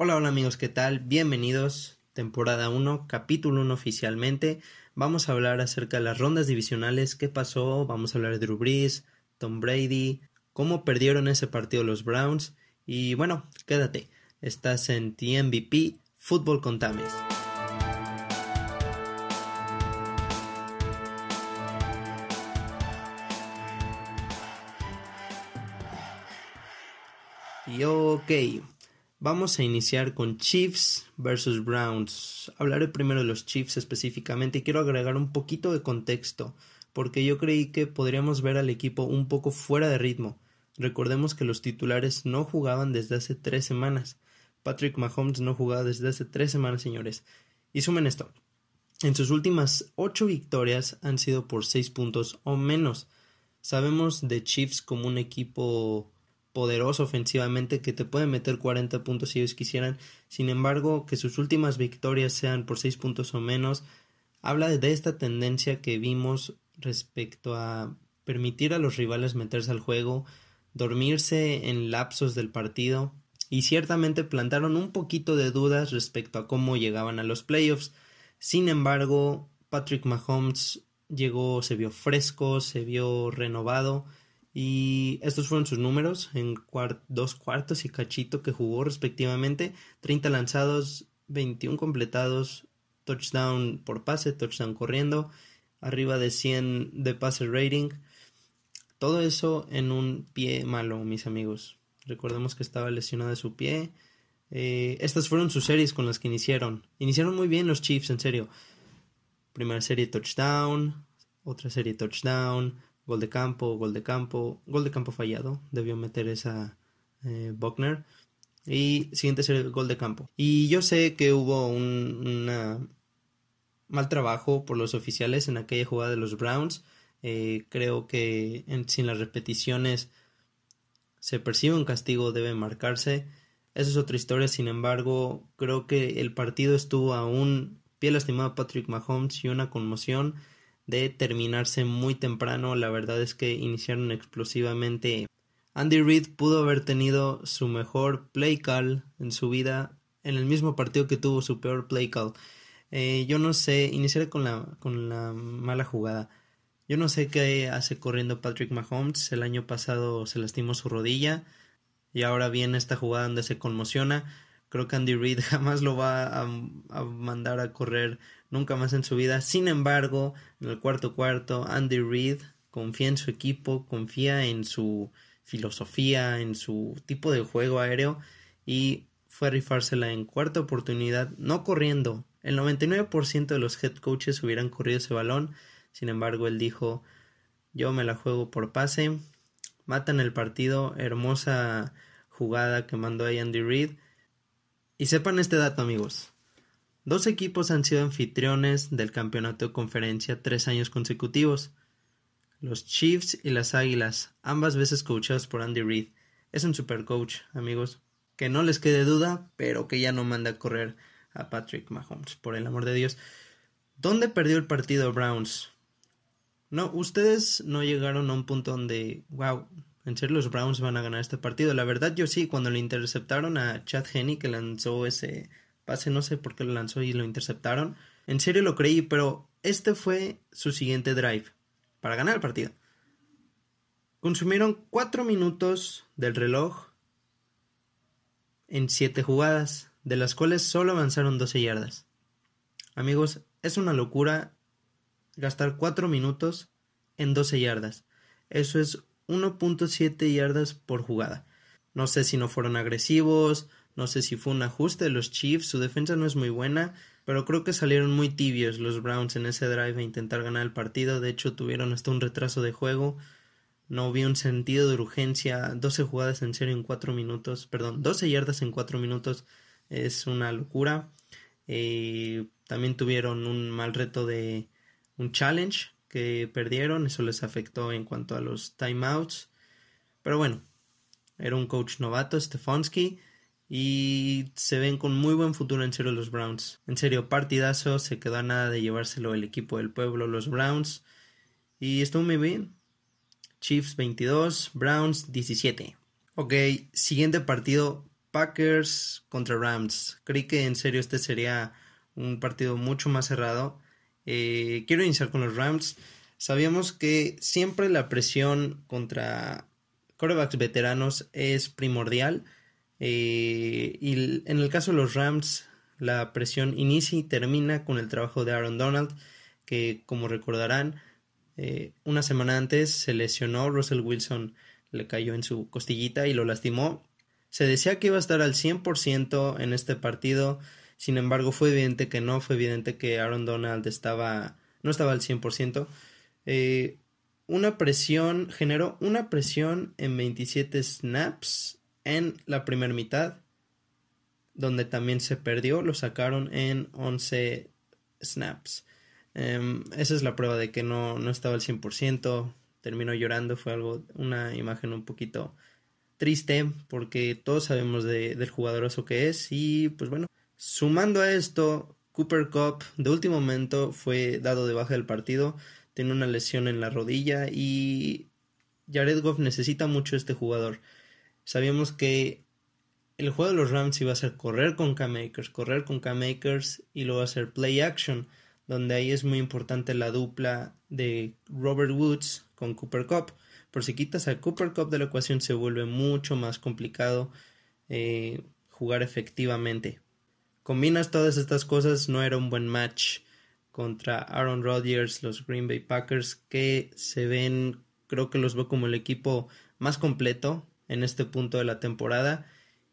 Hola, hola amigos, ¿qué tal? Bienvenidos, temporada 1, capítulo 1 oficialmente. Vamos a hablar acerca de las rondas divisionales, qué pasó, vamos a hablar de Drew Tom Brady, cómo perdieron ese partido los Browns y bueno, quédate, estás en TMVP Fútbol con Tames. Y ok, Vamos a iniciar con Chiefs versus Browns. Hablaré primero de los Chiefs específicamente y quiero agregar un poquito de contexto, porque yo creí que podríamos ver al equipo un poco fuera de ritmo. Recordemos que los titulares no jugaban desde hace tres semanas. Patrick Mahomes no jugaba desde hace tres semanas, señores. Y sumen esto. En sus últimas ocho victorias han sido por seis puntos o menos. Sabemos de Chiefs como un equipo poderoso ofensivamente que te puede meter 40 puntos si ellos quisieran. Sin embargo, que sus últimas victorias sean por 6 puntos o menos, habla de esta tendencia que vimos respecto a permitir a los rivales meterse al juego, dormirse en lapsos del partido y ciertamente plantaron un poquito de dudas respecto a cómo llegaban a los playoffs. Sin embargo, Patrick Mahomes llegó, se vio fresco, se vio renovado y estos fueron sus números en dos cuartos y cachito que jugó respectivamente. 30 lanzados, 21 completados, touchdown por pase, touchdown corriendo, arriba de 100 de pase rating. Todo eso en un pie malo, mis amigos. Recordemos que estaba lesionado de su pie. Eh, estas fueron sus series con las que iniciaron. Iniciaron muy bien los Chiefs, en serio. Primera serie touchdown, otra serie touchdown, gol de campo, gol de campo, gol de campo fallado, debió meter esa eh, Buckner. Y siguiente serie, gol de campo. Y yo sé que hubo un mal trabajo por los oficiales en aquella jugada de los Browns. Eh, creo que sin las repeticiones se percibe un castigo, debe marcarse. Esa es otra historia, sin embargo, creo que el partido estuvo a un pie lastimado Patrick Mahomes y una conmoción de terminarse muy temprano. La verdad es que iniciaron explosivamente. Andy Reid pudo haber tenido su mejor play call en su vida en el mismo partido que tuvo su peor play call. Eh, yo no sé, iniciaré con la, con la mala jugada. Yo no sé qué hace corriendo Patrick Mahomes. El año pasado se lastimó su rodilla y ahora viene esta jugada donde se conmociona. Creo que Andy Reid jamás lo va a, a mandar a correr nunca más en su vida. Sin embargo, en el cuarto cuarto, Andy Reid confía en su equipo, confía en su filosofía, en su tipo de juego aéreo y fue a rifársela en cuarta oportunidad, no corriendo. El 99% de los head coaches hubieran corrido ese balón, sin embargo él dijo yo me la juego por pase, matan el partido, hermosa jugada que mandó ahí Andy Reid. Y sepan este dato amigos, Dos equipos han sido anfitriones del campeonato de conferencia tres años consecutivos. Los Chiefs y las Águilas, ambas veces coachados por Andy Reid. Es un super coach, amigos. Que no les quede duda, pero que ya no manda a correr a Patrick Mahomes, por el amor de Dios. ¿Dónde perdió el partido Browns? No, ustedes no llegaron a un punto donde, wow, en serio los Browns van a ganar este partido. La verdad yo sí, cuando le interceptaron a Chad Henney que lanzó ese pase, no sé por qué lo lanzó y lo interceptaron. En serio lo creí, pero este fue su siguiente drive para ganar el partido. Consumieron 4 minutos del reloj en 7 jugadas, de las cuales solo avanzaron 12 yardas. Amigos, es una locura gastar 4 minutos en 12 yardas. Eso es 1.7 yardas por jugada. No sé si no fueron agresivos, no sé si fue un ajuste de los Chiefs, su defensa no es muy buena, pero creo que salieron muy tibios los Browns en ese drive a intentar ganar el partido. De hecho, tuvieron hasta un retraso de juego. No vi un sentido de urgencia. 12 jugadas en serio en 4 minutos. Perdón, 12 yardas en 4 minutos es una locura. Eh, también tuvieron un mal reto de un challenge que perdieron. Eso les afectó en cuanto a los timeouts. Pero bueno, era un coach novato, Stefanski y se ven con muy buen futuro en serio los Browns. En serio, partidazo, se quedó a nada de llevárselo el equipo del pueblo, los Browns. Y estuvo muy bien. Chiefs 22, Browns 17. Ok, siguiente partido, Packers contra Rams. Creí que en serio este sería un partido mucho más cerrado. Eh, quiero iniciar con los Rams. Sabíamos que siempre la presión contra corebacks veteranos es primordial. Eh, y en el caso de los Rams, la presión inicia y termina con el trabajo de Aaron Donald, que como recordarán, eh, una semana antes se lesionó, Russell Wilson le cayó en su costillita y lo lastimó. Se decía que iba a estar al 100% en este partido, sin embargo fue evidente que no, fue evidente que Aaron Donald estaba, no estaba al 100%. Eh, una presión, generó una presión en 27 snaps en la primera mitad, donde también se perdió, lo sacaron en 11 snaps. Em, esa es la prueba de que no, no estaba al 100%, terminó llorando, fue algo, una imagen un poquito triste, porque todos sabemos de, del jugadoroso que es, y pues bueno, sumando a esto, Cooper Cup de último momento fue dado de baja del partido, tiene una lesión en la rodilla y Jared Goff necesita mucho este jugador. Sabíamos que el juego de los Rams iba a ser correr con K-Makers, correr con K-Makers y luego hacer play action, donde ahí es muy importante la dupla de Robert Woods con Cooper Cup. Por si quitas a Cooper Cup de la ecuación se vuelve mucho más complicado eh, jugar efectivamente. Combinas todas estas cosas, no era un buen match contra Aaron Rodgers, los Green Bay Packers, que se ven, creo que los veo como el equipo más completo en este punto de la temporada.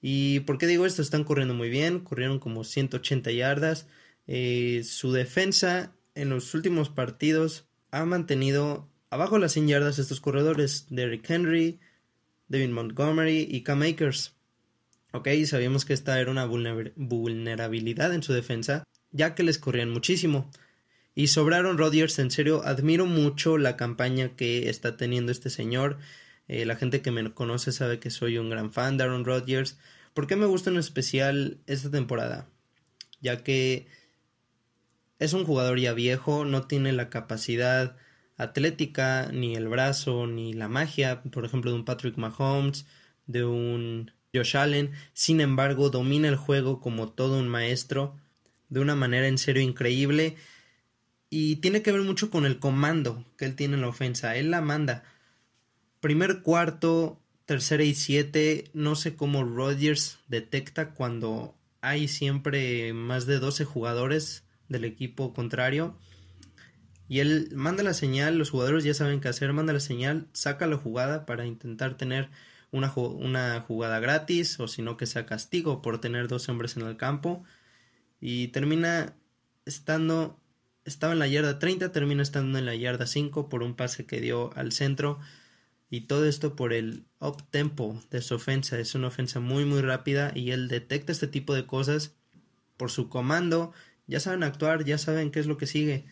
¿Y por qué digo esto? Están corriendo muy bien, corrieron como 180 yardas. Eh, su defensa en los últimos partidos ha mantenido abajo las 100 yardas estos corredores, Derrick Henry, Devin Montgomery y Cam Akers. Ok, sabíamos que esta era una vulnerabilidad en su defensa, ya que les corrían muchísimo. Y sobraron Rodgers, en serio, admiro mucho la campaña que está teniendo este señor. Eh, la gente que me conoce sabe que soy un gran fan de Aaron Rodgers. ¿Por qué me gusta en especial esta temporada? Ya que es un jugador ya viejo, no tiene la capacidad atlética, ni el brazo, ni la magia, por ejemplo, de un Patrick Mahomes, de un Josh Allen. Sin embargo, domina el juego como todo un maestro, de una manera en serio increíble y tiene que ver mucho con el comando que él tiene en la ofensa. Él la manda. Primer cuarto, tercera y siete. No sé cómo Rodgers detecta cuando hay siempre más de 12 jugadores del equipo contrario. Y él manda la señal, los jugadores ya saben qué hacer, manda la señal, saca la jugada para intentar tener una, una jugada gratis o si no que sea castigo por tener dos hombres en el campo. Y termina estando estaba en la yarda 30, termina estando en la yarda 5 por un pase que dio al centro. Y todo esto por el up tempo de su ofensa. Es una ofensa muy muy rápida y él detecta este tipo de cosas por su comando. Ya saben actuar, ya saben qué es lo que sigue.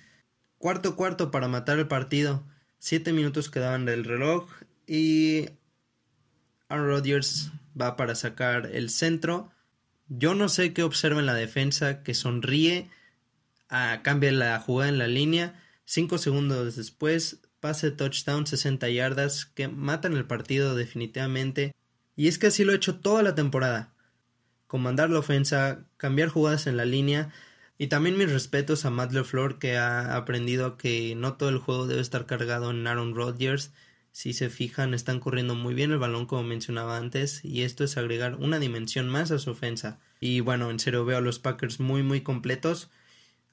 Cuarto cuarto para matar el partido. Siete minutos quedaban del reloj y Aaron Rodgers va para sacar el centro. Yo no sé qué observa en la defensa, que sonríe cambia la jugada en la línea. Cinco segundos después, pase touchdown, 60 yardas, que matan el partido definitivamente. Y es que así lo ha hecho toda la temporada. Comandar la ofensa, cambiar jugadas en la línea. Y también mis respetos a Matt LeFleur que ha aprendido que no todo el juego debe estar cargado en Aaron Rodgers. Si se fijan, están corriendo muy bien el balón como mencionaba antes y esto es agregar una dimensión más a su ofensa. Y bueno, en serio veo a los Packers muy muy completos.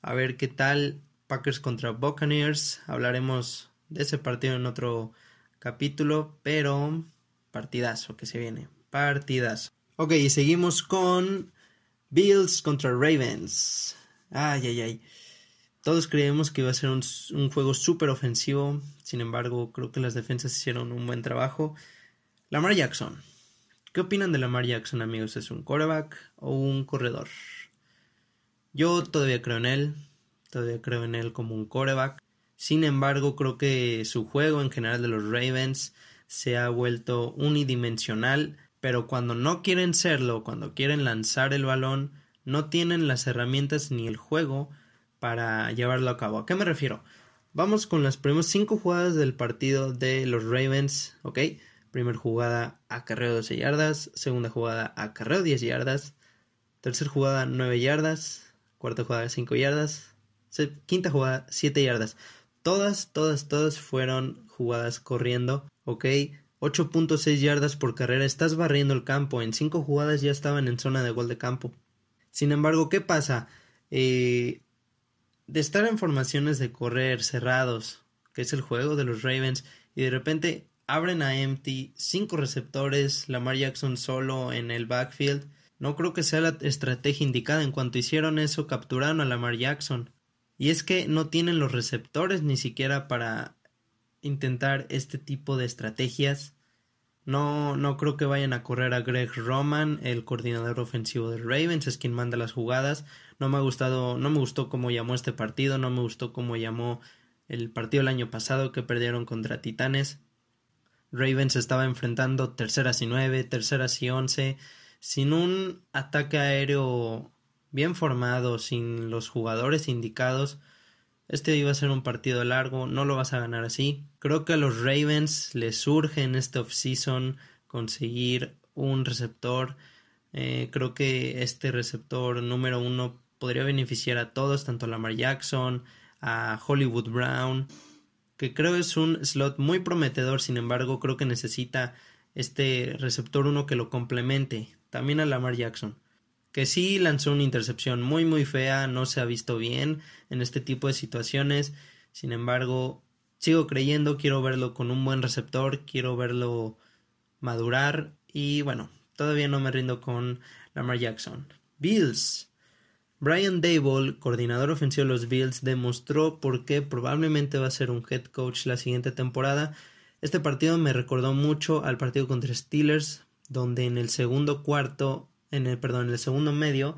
A ver qué tal Packers contra Buccaneers. Hablaremos de ese partido en otro capítulo, pero partidazo que se viene. Partidazo. Ok, y seguimos con Bills contra Ravens. Ay, ay, ay. Todos creemos que iba a ser un, un juego súper ofensivo. Sin embargo, creo que las defensas hicieron un buen trabajo. Lamar Jackson. ¿Qué opinan de Lamar Jackson, amigos? ¿Es un quarterback o un corredor? Yo todavía creo en él, todavía creo en él como un coreback. Sin embargo, creo que su juego en general de los Ravens se ha vuelto unidimensional, pero cuando no quieren serlo, cuando quieren lanzar el balón, no tienen las herramientas ni el juego para llevarlo a cabo. ¿A qué me refiero? Vamos con las primeras cinco jugadas del partido de los Ravens, ¿ok? Primera jugada acarreo 12 yardas, segunda jugada acarreo 10 yardas, tercera jugada 9 yardas, cuarta jugada 5 yardas, quinta jugada 7 yardas. Todas, todas, todas fueron jugadas corriendo, ¿ok? 8.6 yardas por carrera, estás barriendo el campo, en 5 jugadas ya estaban en zona de gol de campo. Sin embargo, ¿qué pasa? Eh, de estar en formaciones de correr cerrados, que es el juego de los Ravens, y de repente abren a empty, 5 receptores, Lamar Jackson solo en el backfield, no creo que sea la estrategia indicada. En cuanto hicieron eso, capturaron a Lamar Jackson. Y es que no tienen los receptores ni siquiera para intentar este tipo de estrategias. No, no creo que vayan a correr a Greg Roman, el coordinador ofensivo de Ravens, es quien manda las jugadas. No me ha gustado, no me gustó cómo llamó este partido, no me gustó cómo llamó el partido el año pasado que perdieron contra Titanes. Ravens estaba enfrentando terceras y nueve, terceras y once, sin un ataque aéreo bien formado, sin los jugadores indicados, este iba a ser un partido largo, no lo vas a ganar así. Creo que a los Ravens les surge en este offseason conseguir un receptor. Eh, creo que este receptor número uno podría beneficiar a todos, tanto a Lamar Jackson, a Hollywood Brown, que creo es un slot muy prometedor, sin embargo creo que necesita este receptor uno que lo complemente, también a Lamar Jackson que sí lanzó una intercepción muy muy fea, no se ha visto bien en este tipo de situaciones. Sin embargo, sigo creyendo, quiero verlo con un buen receptor, quiero verlo madurar y bueno, todavía no me rindo con Lamar Jackson. Bills. Brian Dable, coordinador ofensivo de los Bills, demostró por qué probablemente va a ser un head coach la siguiente temporada. Este partido me recordó mucho al partido contra Steelers, donde en el segundo cuarto en el, perdón, en el segundo medio,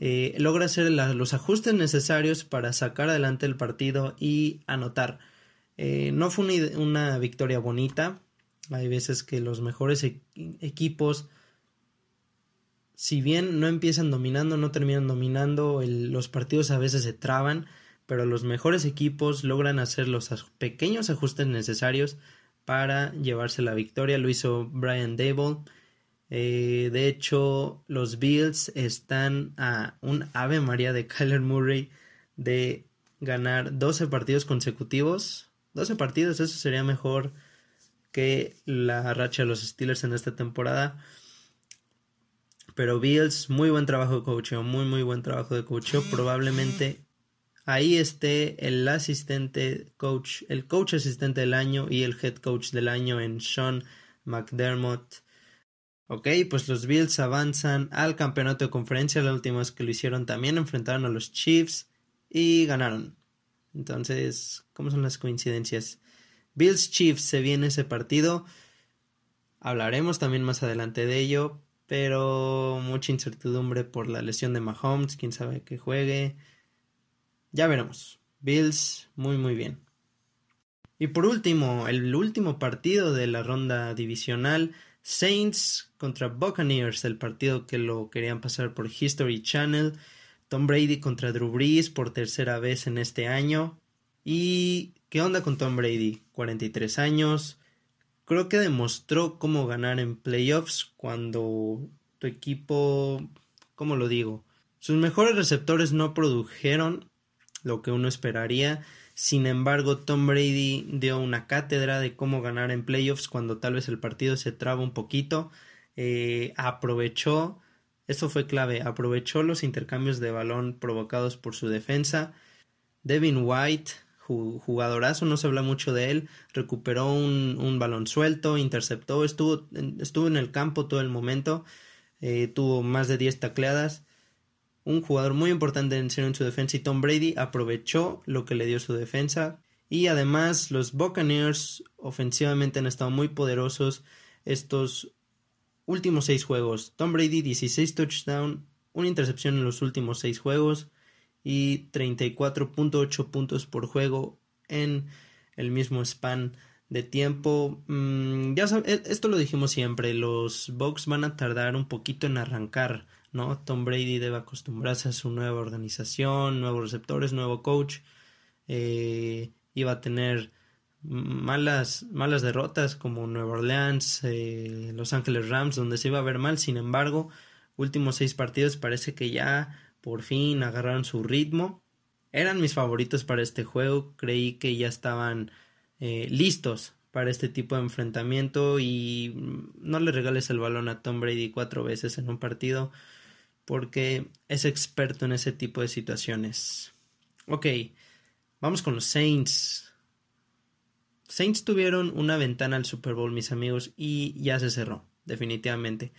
eh, logra hacer los ajustes necesarios para sacar adelante el partido y anotar. Eh, no fue una, victoria bonita. Hay veces que los mejores e-, equipos, si bien no empiezan dominando, no terminan dominando, los partidos a veces se traban, pero los mejores equipos logran hacer los pequeños ajustes necesarios para llevarse la victoria. Lo hizo Brian Dable. Eh, de hecho, los Bills están a un ave María de Kyler Murray de ganar 12 partidos consecutivos. 12 partidos, eso sería mejor que la racha de los Steelers en esta temporada. Pero Bills, muy buen trabajo de coaching, muy muy buen trabajo de coaching. Probablemente ahí esté el asistente coach, el coach asistente del año y el head coach del año en Sean McDermott. Ok, pues los Bills avanzan al campeonato de conferencia. La última vez que lo hicieron también enfrentaron a los Chiefs y ganaron. Entonces, ¿cómo son las coincidencias? Bills Chiefs se viene ese partido. Hablaremos también más adelante de ello, pero mucha incertidumbre por la lesión de Mahomes, quién sabe que juegue. Ya veremos. Bills muy muy bien. Y por último, el último partido de la ronda divisional Saints contra Buccaneers, el partido que lo querían pasar por History Channel. Tom Brady contra Drew Brees por tercera vez en este año. ¿Y qué onda con Tom Brady? 43 años. Creo que demostró cómo ganar en playoffs cuando tu equipo, ¿cómo lo digo? Sus mejores receptores no produjeron lo que uno esperaría sin embargo, Tom Brady dio una cátedra de cómo ganar en playoffs cuando tal vez el partido se traba un poquito. Eh, aprovechó, eso fue clave, aprovechó los intercambios de balón provocados por su defensa. Devin White, jugadorazo, no se habla mucho de él, recuperó un, balón suelto, interceptó, estuvo, estuvo en el campo todo el momento, eh, tuvo más de 10 tacleadas un jugador muy importante en su defensa y Tom Brady aprovechó lo que le dio su defensa y además los Buccaneers ofensivamente han estado muy poderosos estos últimos seis juegos. Tom Brady 16 touchdowns, una intercepción en los últimos seis juegos y 34.8 puntos por juego en el mismo span de tiempo. Mm, ya e-, esto lo dijimos siempre, los Bucks van a tardar un poquito en arrancar ¿no? Tom Brady debe acostumbrarse a su nueva organización, nuevos receptores, nuevo coach. Eh, iba a tener malas, malas derrotas como Nueva Orleans, eh, Los Ángeles Rams, donde se iba a ver mal. Sin embargo, últimos seis partidos parece que ya por fin agarraron su ritmo. Eran mis favoritos para este juego. Creí que ya estaban eh, listos para este tipo de enfrentamiento y no le regales el balón a Tom Brady cuatro veces en un partido porque es experto en ese tipo de situaciones. Ok, vamos con los Saints. Saints tuvieron una ventana al Super Bowl, mis amigos, y ya se cerró, definitivamente.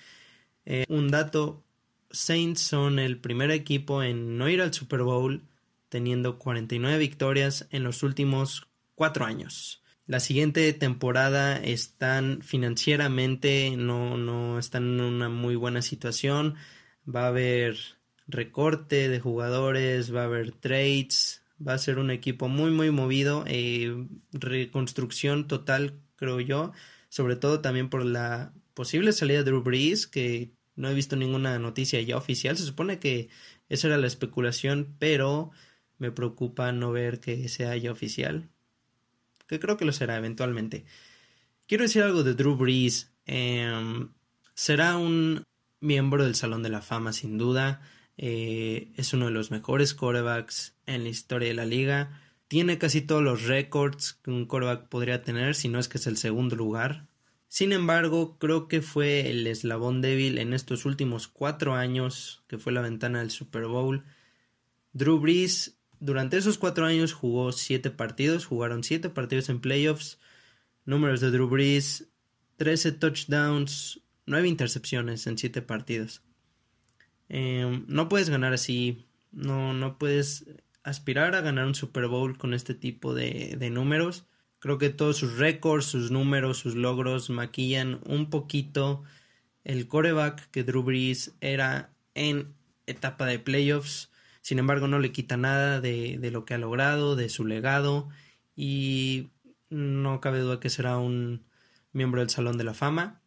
Eh, un dato, Saints son el primer equipo en no ir al Super Bowl, teniendo 49 victorias en los últimos cuatro años. La siguiente temporada están financieramente, no, no están en una muy buena situación. Va a haber recorte de jugadores, va a haber trades, va a ser un equipo muy muy movido, eh, reconstrucción total creo yo, sobre todo también por la posible salida de Drew Brees, que no he visto ninguna noticia ya oficial, se supone que esa era la especulación, pero me preocupa no ver que sea ya oficial, que creo que lo será eventualmente. Quiero decir algo de Drew Brees, em, será un miembro del Salón de la Fama sin duda, eh, es uno de los mejores quarterbacks en la historia de la liga. Tiene casi todos los récords que un quarterback podría tener, si no es que es el segundo lugar. Sin embargo, creo que fue el eslabón débil en estos últimos cuatro años, que fue la ventana del Super Bowl. Drew Brees, durante esos cuatro años jugó siete partidos, jugaron siete partidos en playoffs. Números de Drew Brees, 13 touchdowns, 9 intercepciones en siete partidos. Em, no puedes ganar así, no, no puedes aspirar a ganar un Super Bowl con este tipo de, de números. Creo que todos sus récords, sus números, sus logros maquillan un poquito el coreback que Drew Brees era en etapa de playoffs. Sin embargo, no le quita nada de, de lo que ha logrado, de su legado y no cabe duda que será un miembro del Salón de la Fama.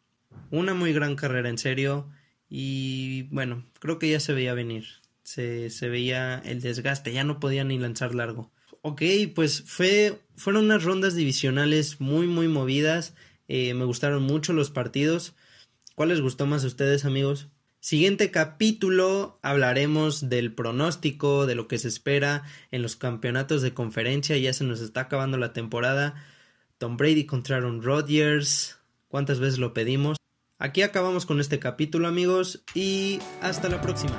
Una muy gran carrera en serio y bueno, creo que ya se veía venir. Se, se veía el desgaste, ya no podía ni lanzar largo. Ok, pues fue, fueron unas rondas divisionales muy, muy movidas. Eh, me gustaron mucho los partidos. ¿Cuál les gustó más a ustedes, amigos? Siguiente capítulo hablaremos del pronóstico, de lo que se espera en los campeonatos de conferencia. Ya se nos está acabando la temporada. Tom Brady contra Aaron Rodgers. ¿Cuántas veces lo pedimos? Aquí acabamos con este capítulo amigos y hasta la próxima.